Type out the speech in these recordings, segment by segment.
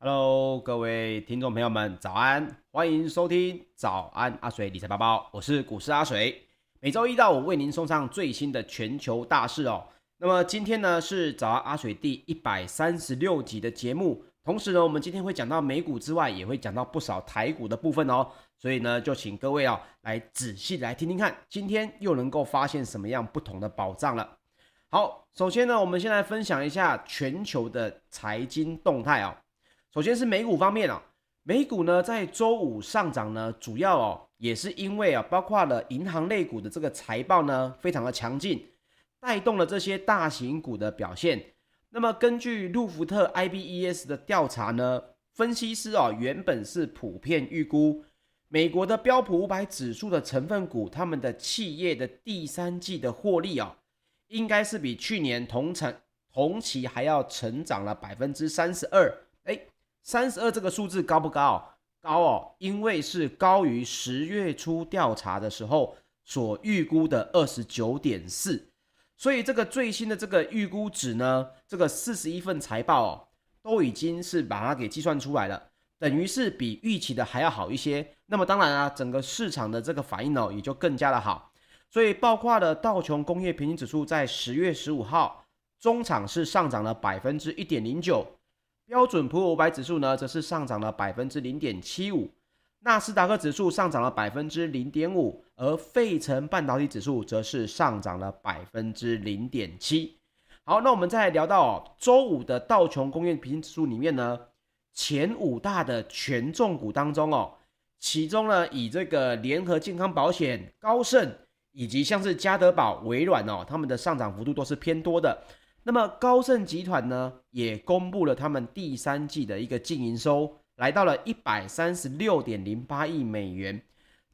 Hello，Hello，各位听众朋友们，早安！欢迎收听早安阿水理财包包，我是股市阿水。每周一到五为您送上最新的全球大事哦。那么今天呢是早安阿水第一百三十六集的节目，同时呢，我们今天会讲到美股之外，也会讲到不少台股的部分哦。所以呢，就请各位哦来仔细来听听看，今天又能够发现什么样不同的宝藏了。好，首先呢，我们先来分享一下全球的财经动态哦。首先是美股方面哦，美股呢在周五上涨呢，主要哦也是因为啊，包括了银行类股的这个财报呢非常的强劲。带动了这些大型股的表现。那么，根据路孚特 IBES 的调查呢，分析师啊原本是普遍预估美国的标普五百指数的成分股，他们的企业的第三季的获利啊，应该是比去年同成同期还要成长了百分之三十二。哎，三十二这个数字高不高？高哦，因为是高于十月初调查的时候所预估的二十九点四。所以这个最新的这个预估值呢，这个四十一份财报哦，都已经是把它给计算出来了，等于是比预期的还要好一些。那么当然啊，整个市场的这个反应呢，也就更加的好。所以包括了道琼工业平均指数在十月十五号中场是上涨了百分之一点零九，标准普尔五百指数呢则是上涨了百分之零点七五。纳斯达克指数上涨了百分之零点五，而费城半导体指数则是上涨了百分之零点七。好，那我们再来聊到哦，周五的道琼工业平均指数里面呢，前五大的权重股当中哦，其中呢以这个联合健康保险、高盛以及像是家得宝、微软哦，他们的上涨幅度都是偏多的。那么高盛集团呢，也公布了他们第三季的一个净营收。来到了一百三十六点零八亿美元，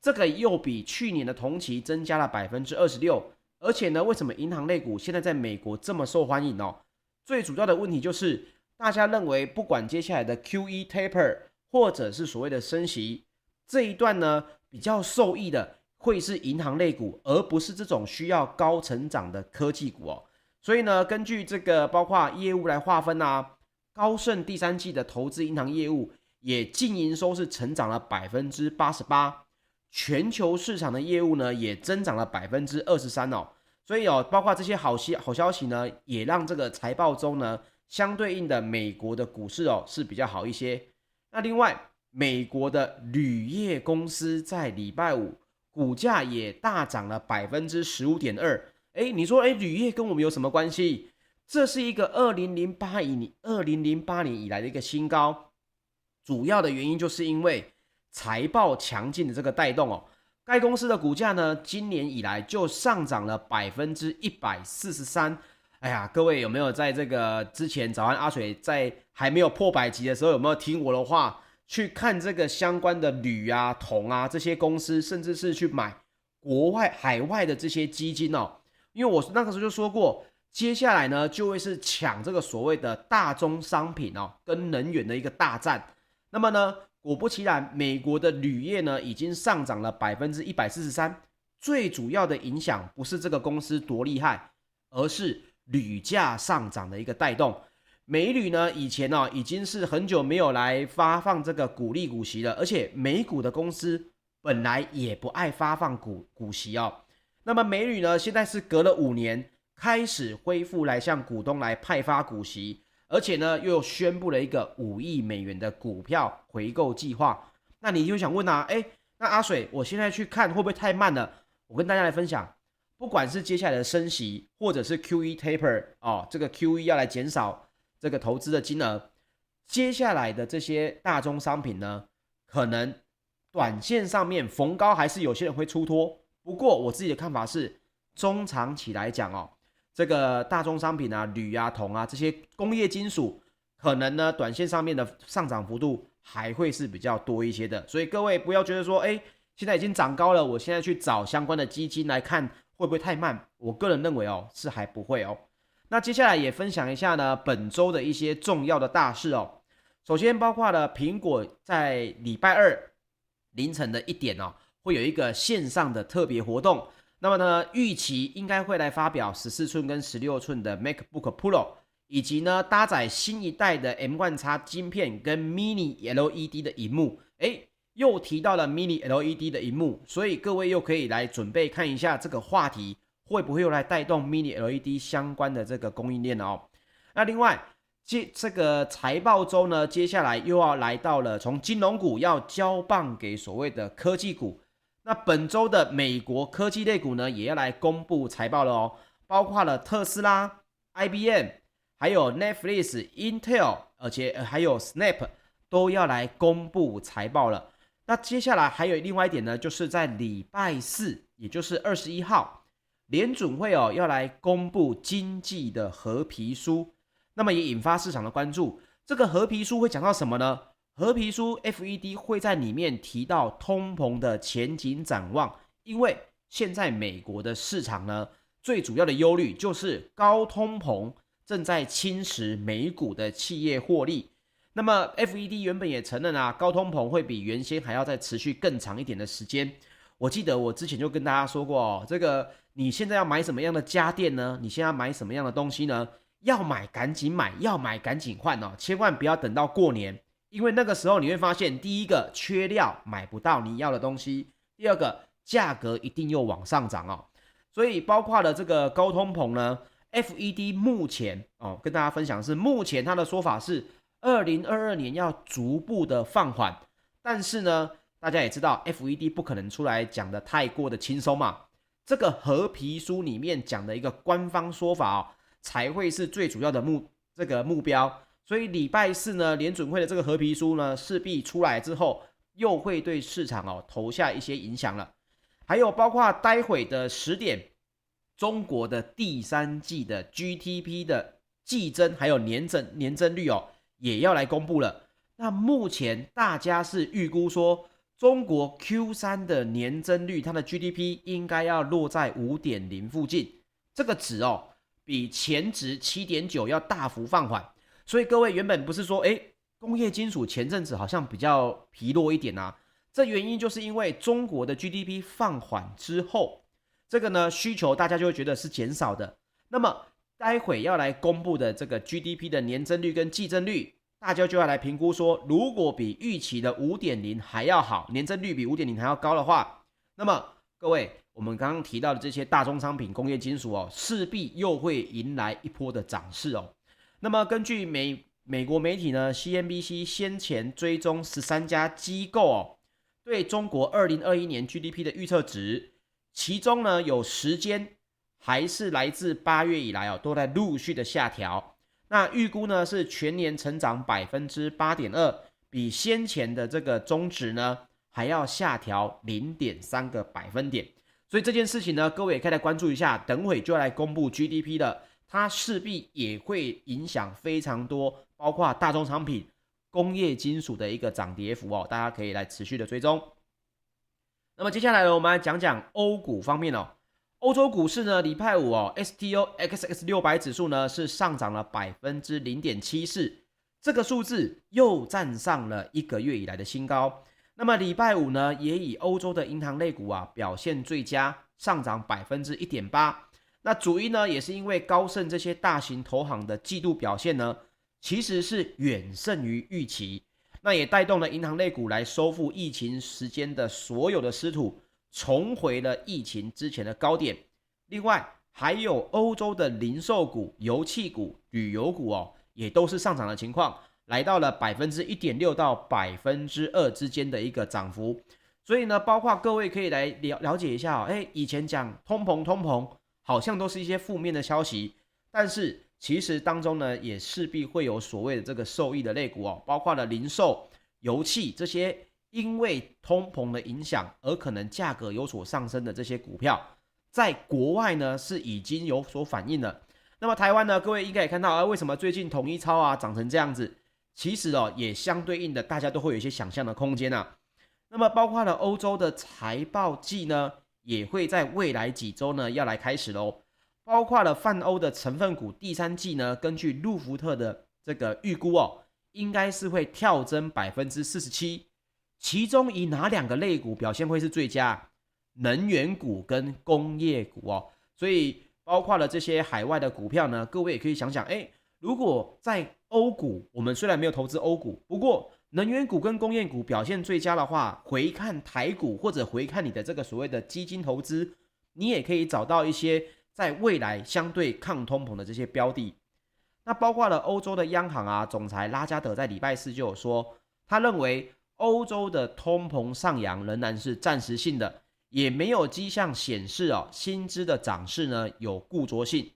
这个又比去年的同期增加了百分之二十六。而且呢，为什么银行类股现在在美国这么受欢迎呢？最主要的问题就是，大家认为不管接下来的 QE taper 或者是所谓的升息这一段呢，比较受益的会是银行类股，而不是这种需要高成长的科技股哦。所以呢，根据这个包括业务来划分啊，高盛第三季的投资银行业务。也净营收是成长了百分之八十八，全球市场的业务呢也增长了百分之二十三哦，所以哦，包括这些好息好消息呢，也让这个财报中呢相对应的美国的股市哦是比较好一些。那另外，美国的铝业公司在礼拜五股价也大涨了百分之十五点二。哎，你说哎，铝业跟我们有什么关系？这是一个二零零八以二零零八年以来的一个新高。主要的原因就是因为财报强劲的这个带动哦，该公司的股价呢，今年以来就上涨了百分之一百四十三。哎呀，各位有没有在这个之前早安阿水在还没有破百集的时候，有没有听我的话去看这个相关的铝啊、铜啊这些公司，甚至是去买国外海外的这些基金哦？因为我那个时候就说过，接下来呢就会是抢这个所谓的大宗商品哦，跟能源的一个大战。那么呢，果不其然，美国的铝业呢已经上涨了百分之一百四十三。最主要的影响不是这个公司多厉害，而是铝价上涨的一个带动。美铝呢以前呢、哦、已经是很久没有来发放这个股利股息了，而且美股的公司本来也不爱发放股股息哦。那么美铝呢现在是隔了五年开始恢复来向股东来派发股息。而且呢，又宣布了一个五亿美元的股票回购计划。那你就想问啊，诶，那阿水，我现在去看会不会太慢了？我跟大家来分享，不管是接下来的升息，或者是 QE taper 哦，这个 QE 要来减少这个投资的金额，接下来的这些大宗商品呢，可能短线上面逢高还是有些人会出脱。不过我自己的看法是，中长期来讲哦。这个大宗商品啊，铝啊、铜啊这些工业金属，可能呢，短线上面的上涨幅度还会是比较多一些的。所以各位不要觉得说，哎，现在已经涨高了，我现在去找相关的基金来看会不会太慢？我个人认为哦，是还不会哦。那接下来也分享一下呢，本周的一些重要的大事哦。首先包括了苹果在礼拜二凌晨的一点哦，会有一个线上的特别活动。那么呢，预期应该会来发表十四寸跟十六寸的 MacBook Pro，以及呢搭载新一代的 M1X 晶片跟 Mini LED 的荧幕，诶，又提到了 Mini LED 的荧幕，所以各位又可以来准备看一下这个话题会不会又来带动 Mini LED 相关的这个供应链哦。那另外，接这个财报周呢，接下来又要来到了从金融股要交棒给所谓的科技股。那本周的美国科技类股呢，也要来公布财报了哦，包括了特斯拉、IBM，还有 Netflix、Intel，而且还有 Snap 都要来公布财报了。那接下来还有另外一点呢，就是在礼拜四，也就是二十一号，联准会哦要来公布经济的褐皮书，那么也引发市场的关注。这个褐皮书会讲到什么呢？褐皮书，FED 会在里面提到通膨的前景展望，因为现在美国的市场呢，最主要的忧虑就是高通膨正在侵蚀美股的企业获利。那么 FED 原本也承认啊，高通膨会比原先还要再持续更长一点的时间。我记得我之前就跟大家说过哦，这个你现在要买什么样的家电呢？你现在要买什么样的东西呢？要买赶紧买，要买赶紧换哦，千万不要等到过年。因为那个时候你会发现，第一个缺料买不到你要的东西，第二个价格一定又往上涨哦。所以包括了这个高通膨呢，FED 目前哦跟大家分享是，目前他的说法是二零二二年要逐步的放缓，但是呢，大家也知道 FED 不可能出来讲的太过的轻松嘛，这个和皮书里面讲的一个官方说法哦，才会是最主要的目这个目标。所以礼拜四呢，联准会的这个和皮书呢，势必出来之后，又会对市场哦投下一些影响了。还有包括待会的十点，中国的第三季的 GDP 的季增还有年增年增率哦，也要来公布了。那目前大家是预估说，中国 Q 三的年增率，它的 GDP 应该要落在五点零附近，这个值哦，比前值七点九要大幅放缓。所以各位原本不是说，诶，工业金属前阵子好像比较疲弱一点啊，这原因就是因为中国的 GDP 放缓之后，这个呢需求大家就会觉得是减少的。那么待会要来公布的这个 GDP 的年增率跟季增率，大家就要来评估说，如果比预期的五点零还要好，年增率比五点零还要高的话，那么各位我们刚刚提到的这些大宗商品、工业金属哦，势必又会迎来一波的涨势哦。那么根据美美国媒体呢，CNBC 先前追踪十三家机构哦，对中国二零二一年 GDP 的预测值，其中呢有十间还是来自八月以来哦，都在陆续的下调。那预估呢是全年成长百分之八点二，比先前的这个中值呢还要下调零点三个百分点。所以这件事情呢，各位也可以来关注一下，等会就要来公布 GDP 的。它势必也会影响非常多，包括大宗商品、工业金属的一个涨跌幅哦，大家可以来持续的追踪。那么接下来呢，我们来讲讲欧股方面哦。欧洲股市呢，礼拜五哦，STOXX 六百指数呢是上涨了百分之零点七四，这个数字又站上了一个月以来的新高。那么礼拜五呢，也以欧洲的银行类股啊表现最佳，上涨百分之一点八。那主因呢，也是因为高盛这些大型投行的季度表现呢，其实是远胜于预期，那也带动了银行类股来收复疫情时间的所有的失土，重回了疫情之前的高点。另外，还有欧洲的零售股、油气股、旅游股哦，也都是上涨的情况，来到了百分之一点六到百分之二之间的一个涨幅。所以呢，包括各位可以来了了解一下哦，哎，以前讲通膨，通膨。好像都是一些负面的消息，但是其实当中呢，也势必会有所谓的这个受益的类股哦，包括了零售、油气这些，因为通膨的影响而可能价格有所上升的这些股票，在国外呢是已经有所反应了。那么台湾呢，各位应该也看到啊，为什么最近统一超啊涨成这样子？其实哦，也相对应的，大家都会有一些想象的空间啊。那么包括了欧洲的财报季呢，也会在未来几周呢，要来开始喽。包括了泛欧的成分股，第三季呢，根据路孚特的这个预估哦，应该是会跳增百分之四十七。其中以哪两个类股表现会是最佳？能源股跟工业股哦。所以包括了这些海外的股票呢，各位也可以想想，哎，如果在欧股，我们虽然没有投资欧股，不过能源股跟工业股表现最佳的话，回看台股或者回看你的这个所谓的基金投资，你也可以找到一些在未来相对抗通膨的这些标的。那包括了欧洲的央行啊，总裁拉加德在礼拜四就有说，他认为欧洲的通膨上扬仍然是暂时性的，也没有迹象显示哦，薪资的涨势呢有固着性。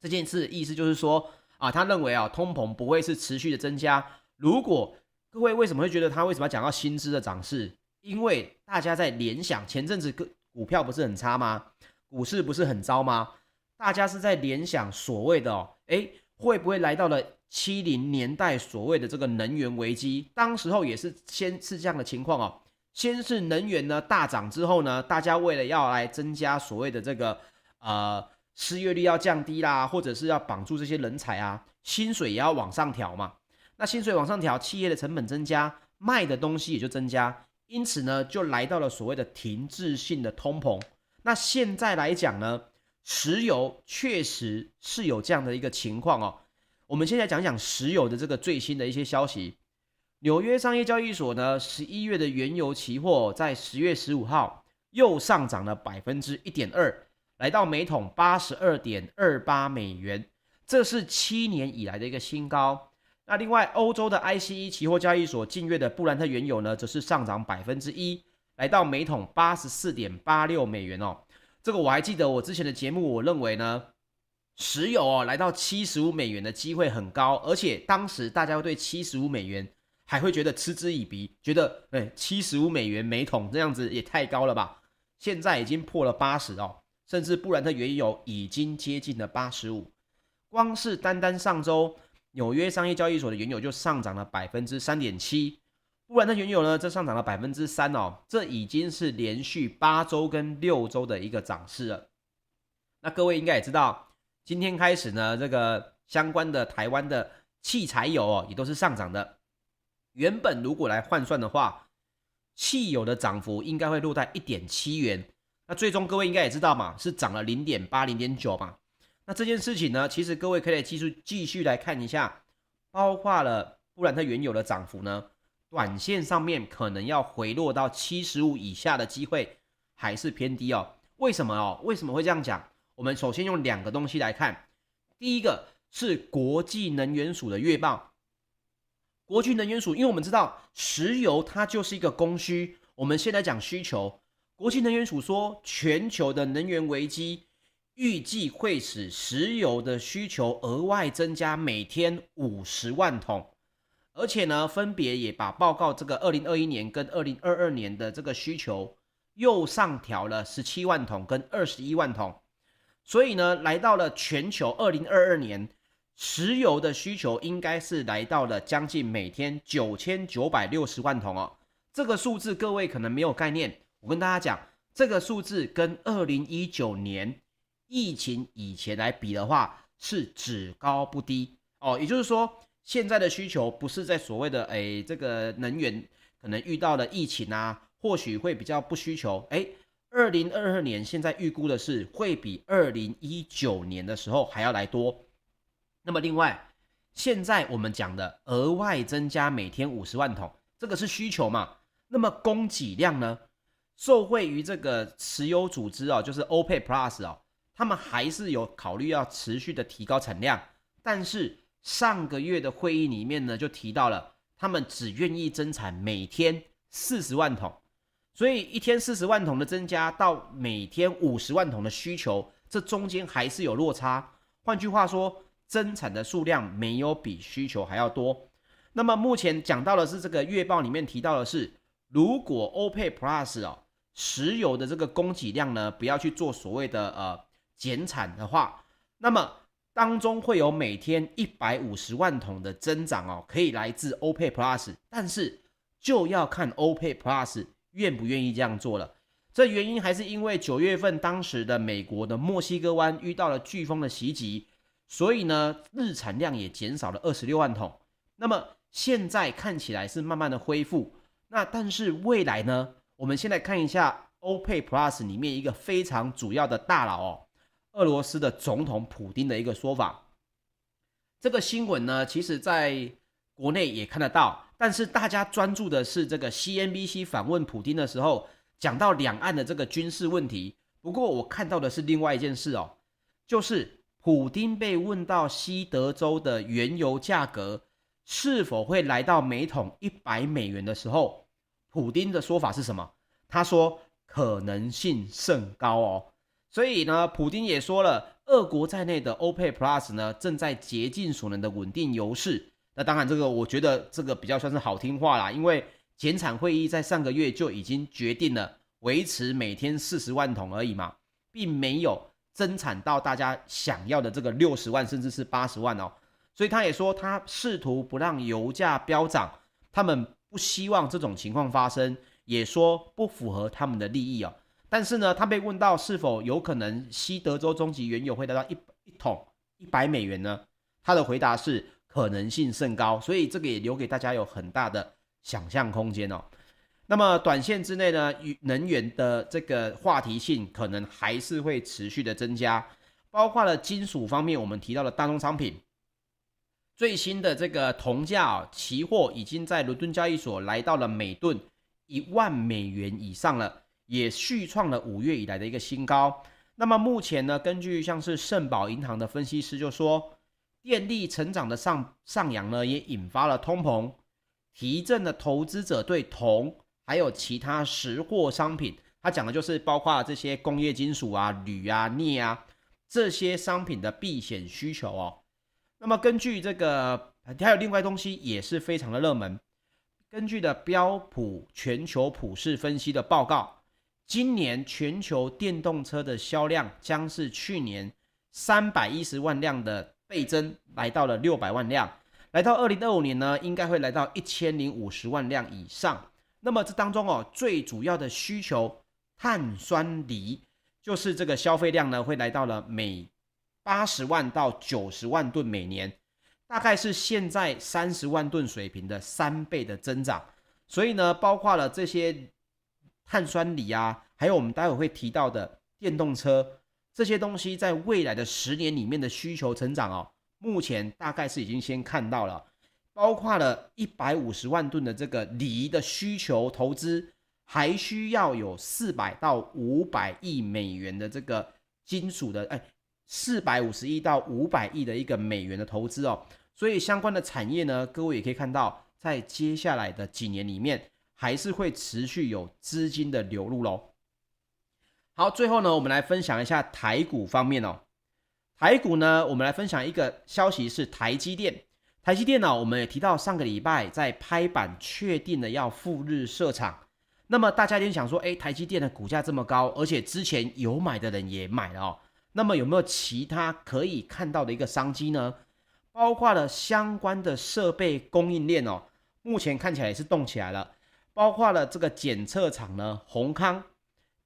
这件事意思就是说啊，他认为啊，通膨不会是持续的增加。如果各位为什么会觉得他为什么要讲到薪资的涨势？因为大家在联想前阵子股股票不是很差吗？股市不是很糟吗？大家是在联想所谓的哦，诶。会不会来到了七零年代所谓的这个能源危机？当时候也是先是这样的情况哦，先是能源呢大涨之后呢，大家为了要来增加所谓的这个呃失业率要降低啦，或者是要绑住这些人才啊，薪水也要往上调嘛。那薪水往上调，企业的成本增加，卖的东西也就增加，因此呢就来到了所谓的停滞性的通膨。那现在来讲呢？石油确实是有这样的一个情况哦。我们现在讲讲石油的这个最新的一些消息。纽约商业交易所呢，十一月的原油期货在十月十五号又上涨了百分之一点二，来到每桶八十二点二八美元，这是七年以来的一个新高。那另外，欧洲的 ICE 期货交易所近月的布兰特原油呢，则是上涨百分之一，来到每桶八十四点八六美元哦。这个我还记得，我之前的节目，我认为呢，石油哦来到七十五美元的机会很高，而且当时大家会对七十五美元还会觉得嗤之以鼻，觉得哎七十五美元每桶这样子也太高了吧？现在已经破了八十哦，甚至布兰特原油已经接近了八十五，光是单单上周纽约商业交易所的原油就上涨了百分之三点七。布兰特原油呢，这上涨了百分之三哦，这已经是连续八周跟六周的一个涨势了。那各位应该也知道，今天开始呢，这个相关的台湾的汽柴油哦，也都是上涨的。原本如果来换算的话，汽油的涨幅应该会落在一点七元。那最终各位应该也知道嘛，是涨了零点八、零点九嘛。那这件事情呢，其实各位可以继续继续来看一下，包括了布兰特原油的涨幅呢。短线上面可能要回落到七十五以下的机会还是偏低哦。为什么哦？为什么会这样讲？我们首先用两个东西来看。第一个是国际能源署的月报。国际能源署，因为我们知道石油它就是一个供需。我们先来讲需求。国际能源署说，全球的能源危机预计会使石油的需求额外增加每天五十万桶。而且呢，分别也把报告这个二零二一年跟二零二二年的这个需求又上调了十七万桶跟二十一万桶，所以呢，来到了全球二零二二年石油的需求应该是来到了将近每天九千九百六十万桶哦。这个数字各位可能没有概念，我跟大家讲，这个数字跟二零一九年疫情以前来比的话是只高不低哦，也就是说。现在的需求不是在所谓的哎，这个能源可能遇到了疫情啊，或许会比较不需求。哎，二零二二年现在预估的是会比二零一九年的时候还要来多。那么另外，现在我们讲的额外增加每天五十万桶，这个是需求嘛？那么供给量呢？受惠于这个石油组织啊，就是 OPEC Plus 啊，他们还是有考虑要持续的提高产量，但是。上个月的会议里面呢，就提到了他们只愿意增产每天四十万桶，所以一天四十万桶的增加到每天五十万桶的需求，这中间还是有落差。换句话说，增产的数量没有比需求还要多。那么目前讲到的是这个月报里面提到的是，如果 OPEC Plus 哦，石油的这个供给量呢，不要去做所谓的呃减产的话，那么。当中会有每天一百五十万桶的增长哦，可以来自 OPEC Plus，但是就要看 OPEC Plus 愿不愿意这样做了。这原因还是因为九月份当时的美国的墨西哥湾遇到了飓风的袭击，所以呢日产量也减少了二十六万桶。那么现在看起来是慢慢的恢复，那但是未来呢？我们先来看一下 OPEC Plus 里面一个非常主要的大佬哦。俄罗斯的总统普丁的一个说法，这个新闻呢，其实在国内也看得到，但是大家专注的是这个 CNBC 访问普丁的时候，讲到两岸的这个军事问题。不过我看到的是另外一件事哦，就是普丁被问到西德州的原油价格是否会来到每桶一百美元的时候，普丁的说法是什么？他说可能性甚高哦。所以呢，普丁也说了。俄国在内的 OPEC Plus 呢，正在竭尽所能的稳定油市。那当然，这个我觉得这个比较算是好听话啦，因为减产会议在上个月就已经决定了维持每天四十万桶而已嘛，并没有增产到大家想要的这个六十万甚至是八十万哦。所以他也说，他试图不让油价飙涨，他们不希望这种情况发生，也说不符合他们的利益哦。但是呢，他被问到是否有可能西德州中级原油会达到一一桶一百美元呢？他的回答是可能性甚高，所以这个也留给大家有很大的想象空间哦。那么短线之内呢，与能源的这个话题性可能还是会持续的增加，包括了金属方面，我们提到的大宗商品，最新的这个铜价啊，期货已经在伦敦交易所来到了每吨一万美元以上了。也续创了五月以来的一个新高。那么目前呢，根据像是盛宝银行的分析师就说，电力成长的上上扬呢，也引发了通膨，提振了投资者对铜还有其他实货商品，他讲的就是包括这些工业金属啊、铝啊、镍啊这些商品的避险需求哦。那么根据这个，还有另外东西也是非常的热门，根据的标普全球普世分析的报告。今年全球电动车的销量将是去年三百一十万辆的倍增，来到了六百万辆。来到二零二五年呢，应该会来到一千零五十万辆以上。那么这当中哦，最主要的需求碳酸锂，就是这个消费量呢，会来到了每八十万到九十万吨每年，大概是现在三十万吨水平的三倍的增长。所以呢，包括了这些。碳酸锂啊，还有我们待会会提到的电动车这些东西，在未来的十年里面的需求成长哦，目前大概是已经先看到了，包括了一百五十万吨的这个锂的需求投资，还需要有四百到五百亿美元的这个金属的，哎，四百五十亿到五百亿的一个美元的投资哦，所以相关的产业呢，各位也可以看到，在接下来的几年里面。还是会持续有资金的流入喽。好，最后呢，我们来分享一下台股方面哦。台股呢，我们来分享一个消息是台积电。台积电呢，我们也提到上个礼拜在拍板确定了要赴日设厂。那么大家就想说，哎，台积电的股价这么高，而且之前有买的人也买了哦。那么有没有其他可以看到的一个商机呢？包括了相关的设备供应链哦，目前看起来也是动起来了。包括了这个检测厂呢，宏康，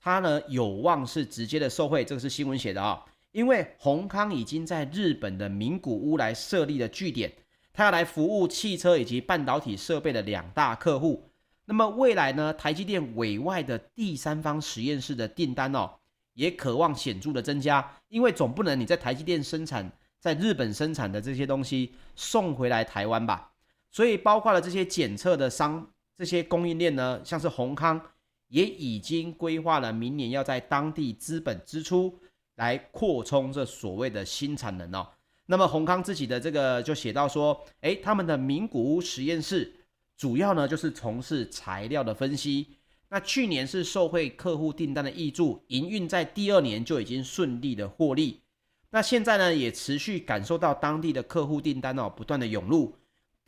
它呢有望是直接的受惠，这个是新闻写的啊、因为宏康已经在日本的名古屋来设立了据点，它要来服务汽车以及半导体设备的两大客户。那么未来呢，台积电委外的第三方实验室的订单哦，也渴望显著的增加，因为总不能你在台积电生产，在日本生产的这些东西送回来台湾吧，所以包括了这些检测的商。这些供应链呢，像是宏康也已经规划了明年要在当地资本支出来扩充这所谓的新产能哦。那么宏康自己的这个就写到说，诶，他们的名古屋实验室主要呢就是从事材料的分析。那去年是受惠客户订单的挹注，营运在第二年就已经顺利的获利。那现在呢也持续感受到当地的客户订单哦不断的涌入。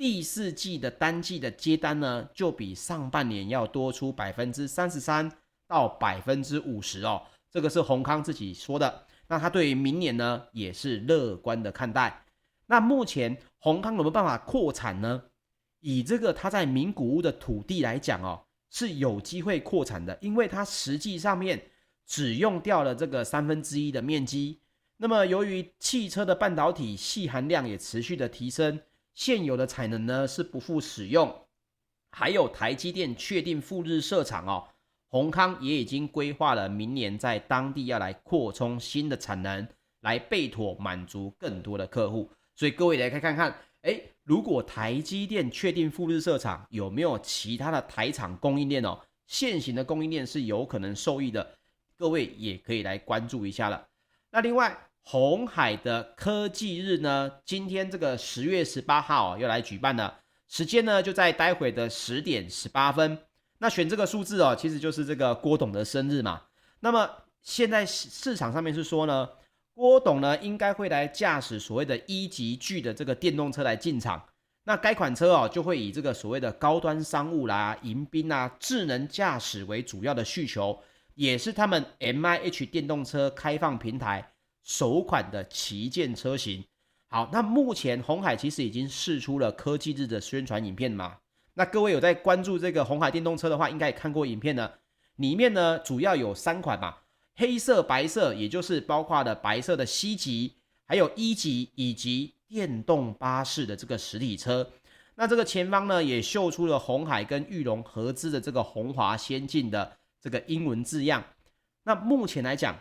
第四季的单季的接单呢，就比上半年要多出百分之三十三到百分之五十哦。这个是宏康自己说的。那他对于明年呢，也是乐观的看待。那目前宏康有没有办法扩产呢？以这个他在名古屋的土地来讲哦，是有机会扩产的，因为它实际上面只用掉了这个三分之一的面积。那么由于汽车的半导体系含量也持续的提升。现有的产能呢是不复使用，还有台积电确定赴日设厂哦，宏康也已经规划了明年在当地要来扩充新的产能，来备妥满足更多的客户。所以各位来看看看，哎，如果台积电确定赴日设厂，有没有其他的台厂供应链哦？现行的供应链是有可能受益的，各位也可以来关注一下了。那另外，红海的科技日呢，今天这个十月十八号要来举办了，时间呢就在待会的十点十八分。那选这个数字哦，其实就是这个郭董的生日嘛。那么现在市场上面是说呢，郭董呢应该会来驾驶所谓的一级巨的这个电动车来进场。那该款车哦，就会以这个所谓的高端商务啦、迎宾啊、智能驾驶为主要的需求，也是他们 MIH 电动车开放平台首款的旗舰车型。好，那目前红海其实已经释出了科技日的宣传影片嘛。那各位有在关注这个红海电动车的话，应该也看过影片呢。里面呢主要有三款嘛，黑色、白色，也就是包括了白色的 C 级，还有 E 级以及电动巴士的这个实体车。那这个前方呢也秀出了红海跟裕隆合资的这个红华先进的这个英文字样。那目前来讲，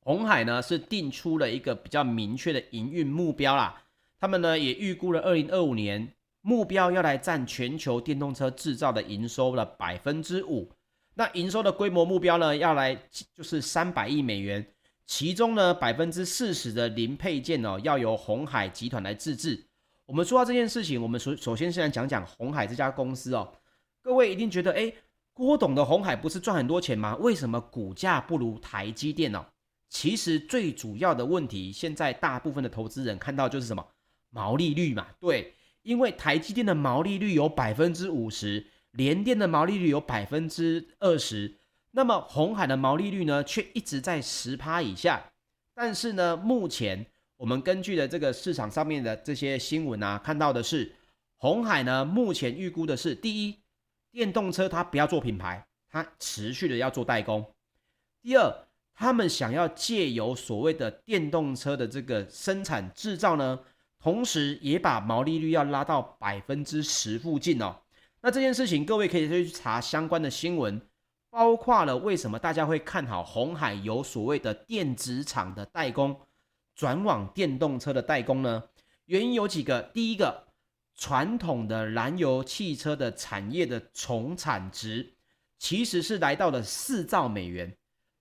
鸿海呢是定出了一个比较明确的营运目标啦。他们呢也预估了二零二五年。目标要来占全球电动车制造的营收的百分之五，那营收的规模目标呢，要来就是三百亿美元，其中呢百分之四十的零配件哦，要由鸿海集团来自制。我们说到这件事情，我们首首先先来讲讲鸿海这家公司哦。各位一定觉得，哎，郭董的鸿海不是赚很多钱吗？为什么股价不如台积电呢？其实最主要的问题，现在大部分的投资人看到就是什么毛利率嘛，对。因为台积电的毛利率有百分之五十，联电的毛利率有百分之二十，那么红海的毛利率呢，却一直在十趴以下。但是呢，目前我们根据的这个市场上面的这些新闻啊，看到的是，红海呢目前预估的是，第一，电动车它不要做品牌，它持续的要做代工；第二，他们想要借由所谓的电动车的这个生产制造呢。同时也把毛利率要拉到百分之十附近哦。那这件事情，各位可以去查相关的新闻，包括了为什么大家会看好红海有所谓的电子厂的代工转往电动车的代工呢？原因有几个。第一个，传统的燃油汽车的产业的总产值其实是来到了四兆美元。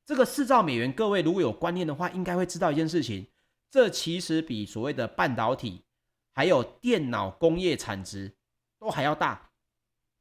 这个四兆美元，各位如果有观念的话，应该会知道一件事情。这其实比所谓的半导体还有电脑工业产值都还要大。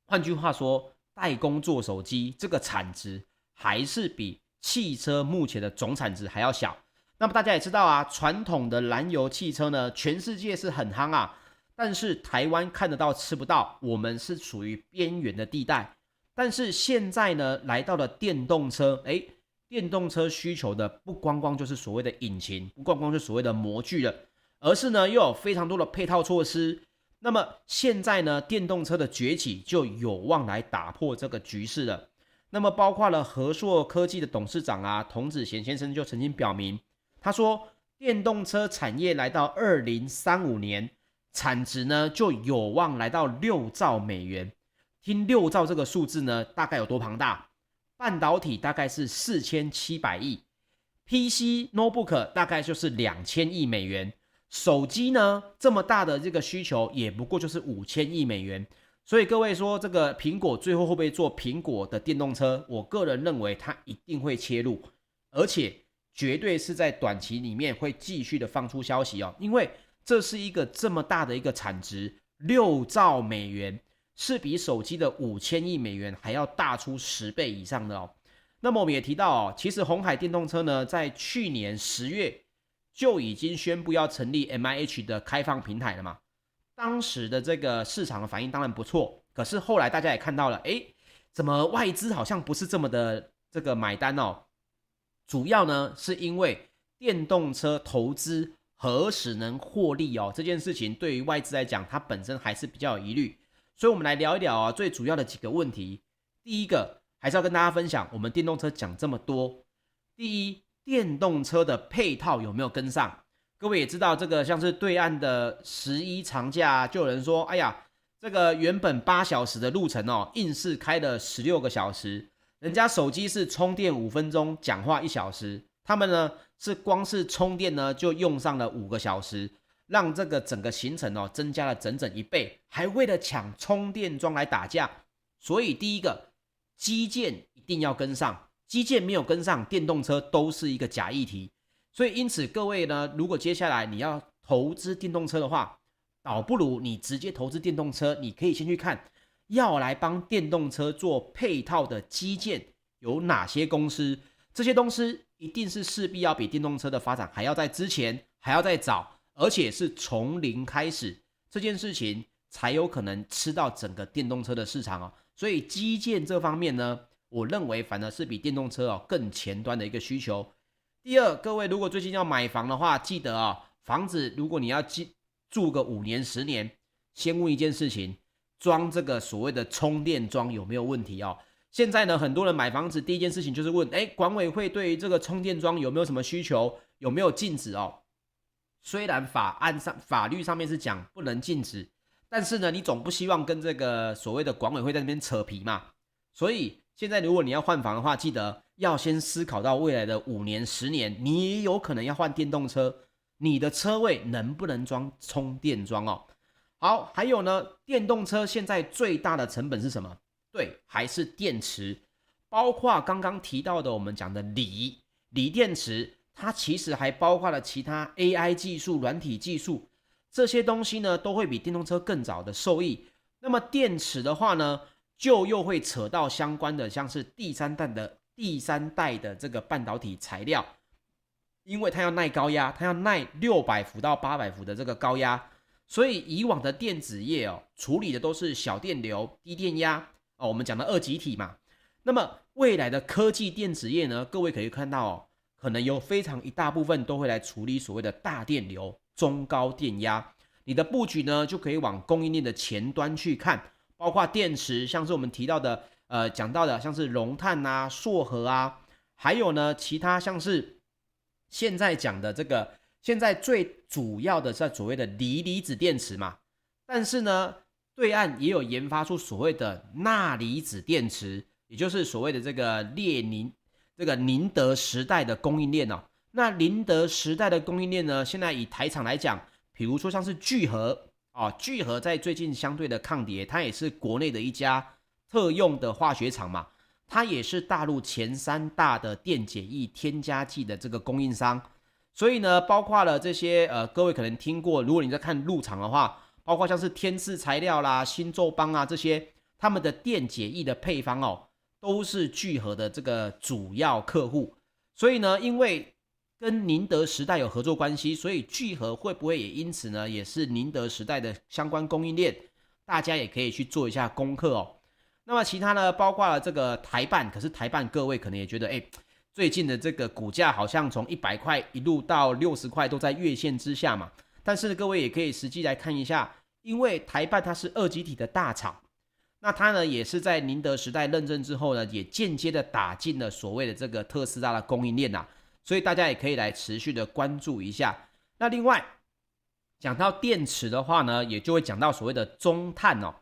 换句话说，代工做手机这个产值还是比汽车目前的总产值还要小。那么大家也知道啊，传统的燃油汽车呢，全世界是很夯啊，但是台湾看得到吃不到，我们是属于边缘的地带。但是现在呢，来到了电动车，诶电动车需求的不光光就是所谓的引擎，不光光是所谓的模具了，而是呢又有非常多的配套措施。那么现在呢，电动车的崛起就有望来打破这个局势了。那么包括了和硕科技的董事长啊，童子贤先生就曾经表明，他说电动车产业来到二零三五年产值呢就有望来到六兆美元。听六兆这个数字呢，大概有多庞大？半导体大概是四千七百亿，PC notebook 大概就是两千亿美元，手机呢这么大的这个需求也不过就是五千亿美元，所以各位说这个苹果最后会不会做苹果的电动车？我个人认为它一定会切入，而且绝对是在短期里面会继续的放出消息哦，因为这是一个这么大的一个产值，六兆美元。是比手机的五千亿美元还要大出十倍以上的哦。那么我们也提到哦，其实鸿海电动车呢，在去年十月就已经宣布要成立 MIH 的开放平台了嘛。当时的这个市场的反应当然不错，可是后来大家也看到了，诶，怎么外资好像不是这么的这个买单哦？主要呢是因为电动车投资何时能获利哦？这件事情对于外资来讲，它本身还是比较有疑虑。所以，我们来聊一聊啊，最主要的几个问题。第一个，还是要跟大家分享，我们电动车讲这么多，第一，电动车的配套有没有跟上？各位也知道，这个像是对岸的十一长假，就有人说，哎呀，这个原本八小时的路程哦，硬是开了十六个小时。人家手机是充电五分钟，讲话一小时，他们呢是光是充电呢就用上了五个小时。让这个整个行程哦增加了整整一倍，还为了抢充电桩来打架。所以第一个，基建一定要跟上，基建没有跟上，电动车都是一个假议题。所以因此各位呢，如果接下来你要投资电动车的话，倒不如你直接投资电动车，你可以先去看要来帮电动车做配套的基建有哪些公司，这些公司一定是势必要比电动车的发展还要在之前，还要再早。而且是从零开始，这件事情才有可能吃到整个电动车的市场哦。所以基建这方面呢，我认为反而是比电动车哦更前端的一个需求。第二，各位如果最近要买房的话，记得啊，房子如果你要住住个五年十年，先问一件事情，装这个所谓的充电桩有没有问题哦？现在呢，很多人买房子第一件事情就是问，哎，管委会对于这个充电桩有没有什么需求，有没有禁止哦？虽然法案上法律上面是讲不能禁止，但是呢，你总不希望跟这个所谓的管委会在那边扯皮嘛。所以现在如果你要换房的话，记得要先思考到未来的五年、十年，你有可能要换电动车，你的车位能不能装充电桩哦？好，还有呢，电动车现在最大的成本是什么？对，还是电池，包括刚刚提到的我们讲的锂锂电池。它其实还包括了其他 AI 技术、软体技术这些东西呢，都会比电动车更早的受益。那么电池的话呢，就又会扯到相关的，像是第三代的第三代的这个半导体材料，因为它要耐高压，它要耐六百伏到八百伏的这个高压，所以以往的电子业哦，处理的都是小电流、低电压哦，我们讲的二极体嘛。那么未来的科技电子业呢，各位可以看到哦。可能有非常一大部分都会来处理所谓的大电流、中高电压，你的布局呢就可以往供应链的前端去看，包括电池，像是我们提到的，呃，讲到的像是龙碳啊、硕和啊，还有呢其他像是现在讲的这个，现在最主要的在所谓的锂离子电池嘛，但是呢，对岸也有研发出所谓的钠离子电池，也就是所谓的这个列宁。这个宁德时代的供应链哦，那宁德时代的供应链呢，现在以台厂来讲，比如说像是聚合啊，聚合在最近相对的抗跌，它也是国内的一家特用的化学厂嘛，它也是大陆前三大的电解液添加剂的这个供应商，所以呢，包括了这些呃，各位可能听过，如果你在看入场的话，包括像是天赐材料啦、新宙邦啊这些，他们的电解液的配方哦。都是聚合的这个主要客户，所以呢，因为跟宁德时代有合作关系，所以聚合会不会也因此呢，也是宁德时代的相关供应链？大家也可以去做一下功课哦。那么其他呢，包括了这个台办，可是台办各位可能也觉得，哎，最近的这个股价好像从一百块一路到六十块都在月线之下嘛。但是各位也可以实际来看一下，因为台办它是二极体的大厂。那它呢，也是在宁德时代认证之后呢，也间接的打进了所谓的这个特斯拉的供应链呐，所以大家也可以来持续的关注一下。那另外讲到电池的话呢，也就会讲到所谓的中碳哦，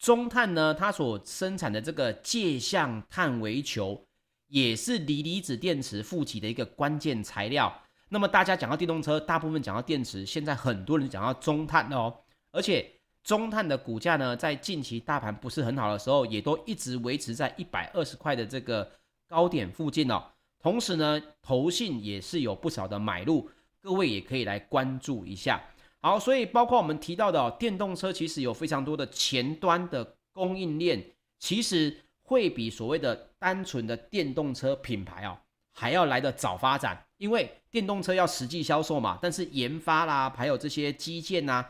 中碳呢，它所生产的这个介相碳微球，也是锂离子电池负极的一个关键材料。那么大家讲到电动车，大部分讲到电池，现在很多人讲到中碳哦，而且。中碳的股价呢，在近期大盘不是很好的时候，也都一直维持在一百二十块的这个高点附近哦。同时呢，投信也是有不少的买入，各位也可以来关注一下。好，所以包括我们提到的哦，电动车其实有非常多的前端的供应链，其实会比所谓的单纯的电动车品牌哦还要来得早发展，因为电动车要实际销售嘛，但是研发啦，还有这些基建呐。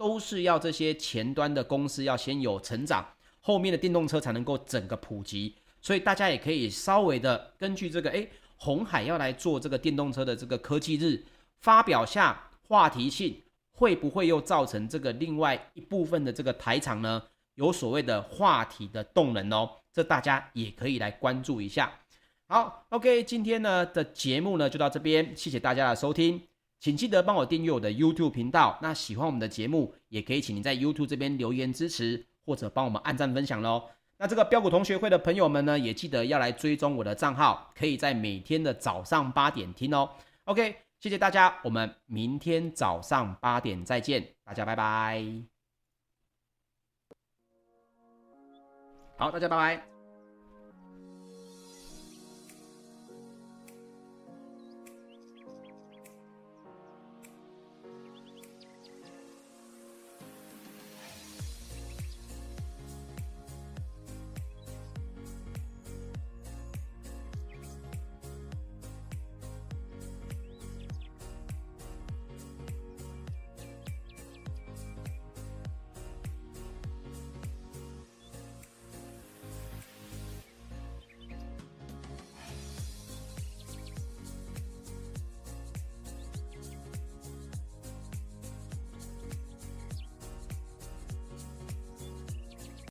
都是要这些前端的公司要先有成长，后面的电动车才能够整个普及。所以大家也可以稍微的根据这个，诶，红海要来做这个电动车的这个科技日，发表下话题性，会不会又造成这个另外一部分的这个台厂呢？有所谓的话题的动能哦，这大家也可以来关注一下。好，OK，今天呢的节目呢就到这边，谢谢大家的收听。请记得帮我订阅我的 YouTube 频道。那喜欢我们的节目，也可以请您在 YouTube 这边留言支持，或者帮我们按赞分享喽。那这个标股同学会的朋友们呢，也记得要来追踪我的账号，可以在每天的早上八点听哦。OK，谢谢大家，我们明天早上八点再见，大家拜拜。好，大家拜拜。